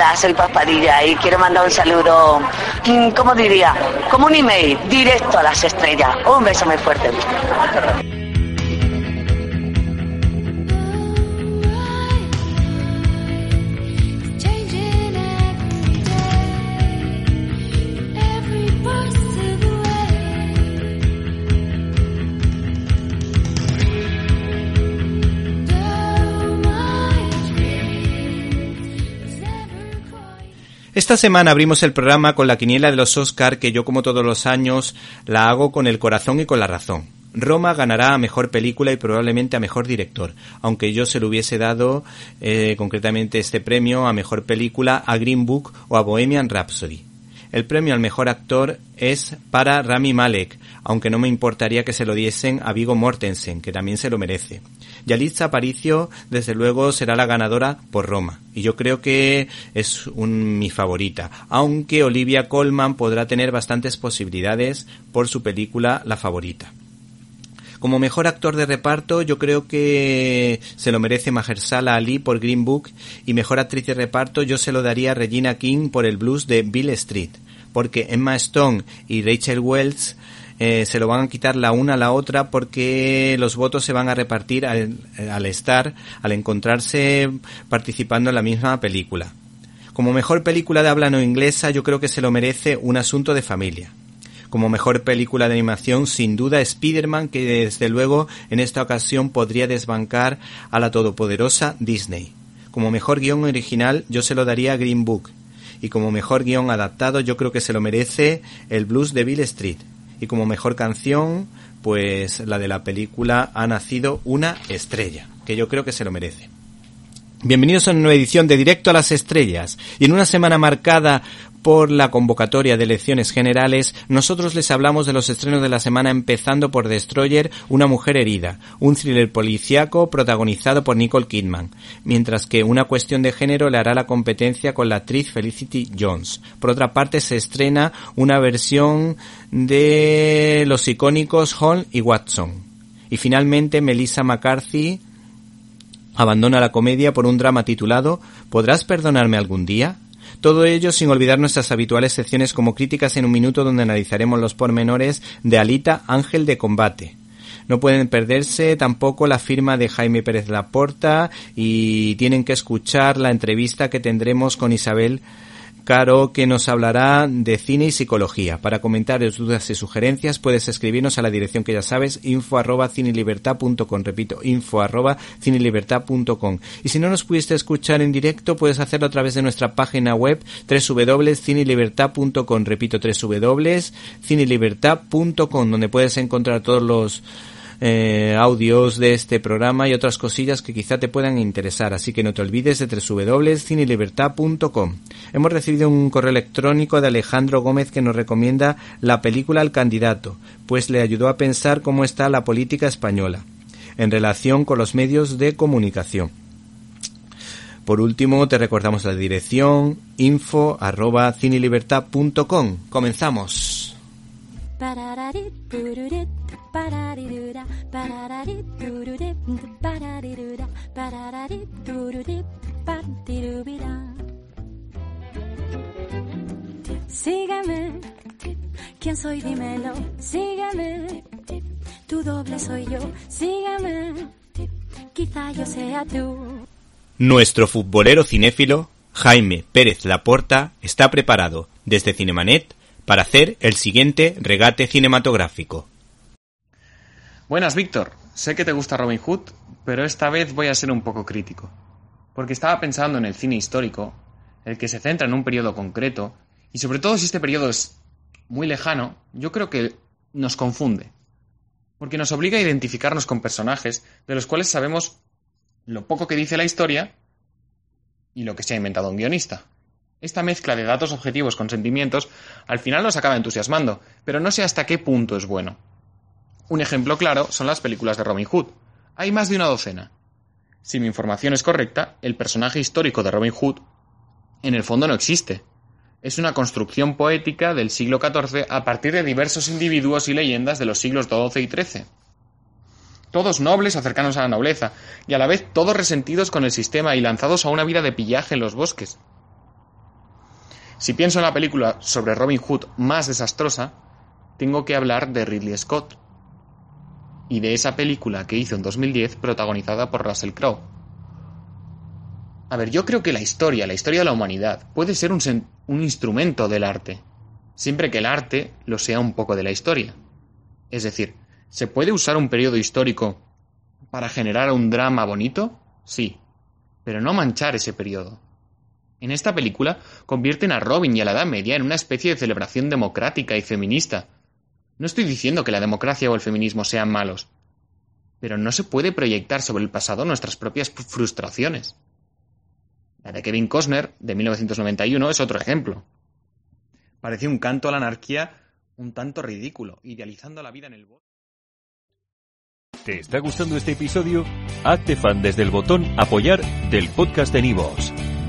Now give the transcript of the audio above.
Hola, soy y quiero mandar un saludo, mm, ¿cómo diría? Como un email, directo a las estrellas. Un beso muy fuerte. Esta semana abrimos el programa con la quiniela de los Oscar que yo como todos los años la hago con el corazón y con la razón. Roma ganará a mejor película y probablemente a mejor director, aunque yo se lo hubiese dado eh, concretamente este premio a mejor película a Green Book o a Bohemian Rhapsody. El premio al mejor actor es para Rami Malek, aunque no me importaría que se lo diesen a Vigo Mortensen, que también se lo merece. Yalitza Aparicio, desde luego, será la ganadora por Roma, y yo creo que es un, mi favorita, aunque Olivia Colman podrá tener bastantes posibilidades por su película La favorita. Como mejor actor de reparto, yo creo que se lo merece Mahershala Ali por Green Book y mejor actriz de reparto yo se lo daría a Regina King por el blues de Bill Street, porque Emma Stone y Rachel Wells eh, se lo van a quitar la una a la otra porque los votos se van a repartir al, al estar, al encontrarse participando en la misma película. Como mejor película de habla no inglesa, yo creo que se lo merece Un asunto de familia como mejor película de animación, sin duda Spider-Man, que desde luego en esta ocasión podría desbancar a la todopoderosa Disney. Como mejor guion original, yo se lo daría a Green Book. Y como mejor guion adaptado, yo creo que se lo merece el blues de Bill Street. Y como mejor canción, pues la de la película Ha nacido una estrella, que yo creo que se lo merece. Bienvenidos a una nueva edición de Directo a las Estrellas. Y en una semana marcada por la convocatoria de elecciones generales, nosotros les hablamos de los estrenos de la semana empezando por Destroyer, Una mujer herida, un thriller policiaco protagonizado por Nicole Kidman, mientras que Una cuestión de género le hará la competencia con la actriz Felicity Jones. Por otra parte, se estrena una versión de los icónicos Hall y Watson. Y finalmente, Melissa McCarthy abandona la comedia por un drama titulado ¿Podrás perdonarme algún día? Todo ello sin olvidar nuestras habituales secciones como críticas en un minuto donde analizaremos los pormenores de Alita Ángel de Combate. No pueden perderse tampoco la firma de Jaime Pérez Laporta y tienen que escuchar la entrevista que tendremos con Isabel Caro, que nos hablará de cine y psicología. Para comentarios, dudas y sugerencias puedes escribirnos a la dirección que ya sabes, info arroba cinelibertad.com. Repito, info arroba cinelibertad.com. Y si no nos pudiste escuchar en directo, puedes hacerlo a través de nuestra página web www.cinelibertad.com. Repito, www.cinelibertad.com, donde puedes encontrar todos los eh, audios de este programa y otras cosillas que quizá te puedan interesar, así que no te olvides de www.cinelibertad.com. Hemos recibido un correo electrónico de Alejandro Gómez que nos recomienda la película al candidato, pues le ayudó a pensar cómo está la política española en relación con los medios de comunicación. Por último, te recordamos la dirección info. Comenzamos. Sígueme, ¿quién soy? Dímelo. Sígueme, tu doble soy yo. Sígueme, quizá yo sea tú. Nuestro futbolero cinéfilo, Jaime Pérez Laporta, está preparado desde Cinemanet para hacer el siguiente regate cinematográfico. Buenas, Víctor. Sé que te gusta Robin Hood, pero esta vez voy a ser un poco crítico. Porque estaba pensando en el cine histórico, el que se centra en un periodo concreto, y sobre todo si este periodo es muy lejano, yo creo que nos confunde. Porque nos obliga a identificarnos con personajes de los cuales sabemos lo poco que dice la historia y lo que se ha inventado un guionista. Esta mezcla de datos objetivos con sentimientos al final nos acaba entusiasmando, pero no sé hasta qué punto es bueno. Un ejemplo claro son las películas de Robin Hood. Hay más de una docena. Si mi información es correcta, el personaje histórico de Robin Hood en el fondo no existe. Es una construcción poética del siglo XIV a partir de diversos individuos y leyendas de los siglos XII y XIII. Todos nobles o cercanos a la nobleza, y a la vez todos resentidos con el sistema y lanzados a una vida de pillaje en los bosques. Si pienso en la película sobre Robin Hood más desastrosa, tengo que hablar de Ridley Scott y de esa película que hizo en 2010 protagonizada por Russell Crowe. A ver, yo creo que la historia, la historia de la humanidad, puede ser un, instrumento del arte, siempre que el arte lo sea un poco de la historia. Es decir, ¿se puede usar un periodo histórico para generar un drama bonito? Sí, pero no manchar ese periodo. En esta película convierten a Robin y a la Edad Media en una especie de celebración democrática y feminista. No estoy diciendo que la democracia o el feminismo sean malos, pero no se puede proyectar sobre el pasado nuestras propias frustraciones. La de Kevin Costner, de 1991, es otro ejemplo. Parece un canto a la anarquía un tanto ridículo, idealizando la vida en el bosque. ¿Te está gustando este episodio? Hazte fan desde el botón Apoyar del podcast de Nivos.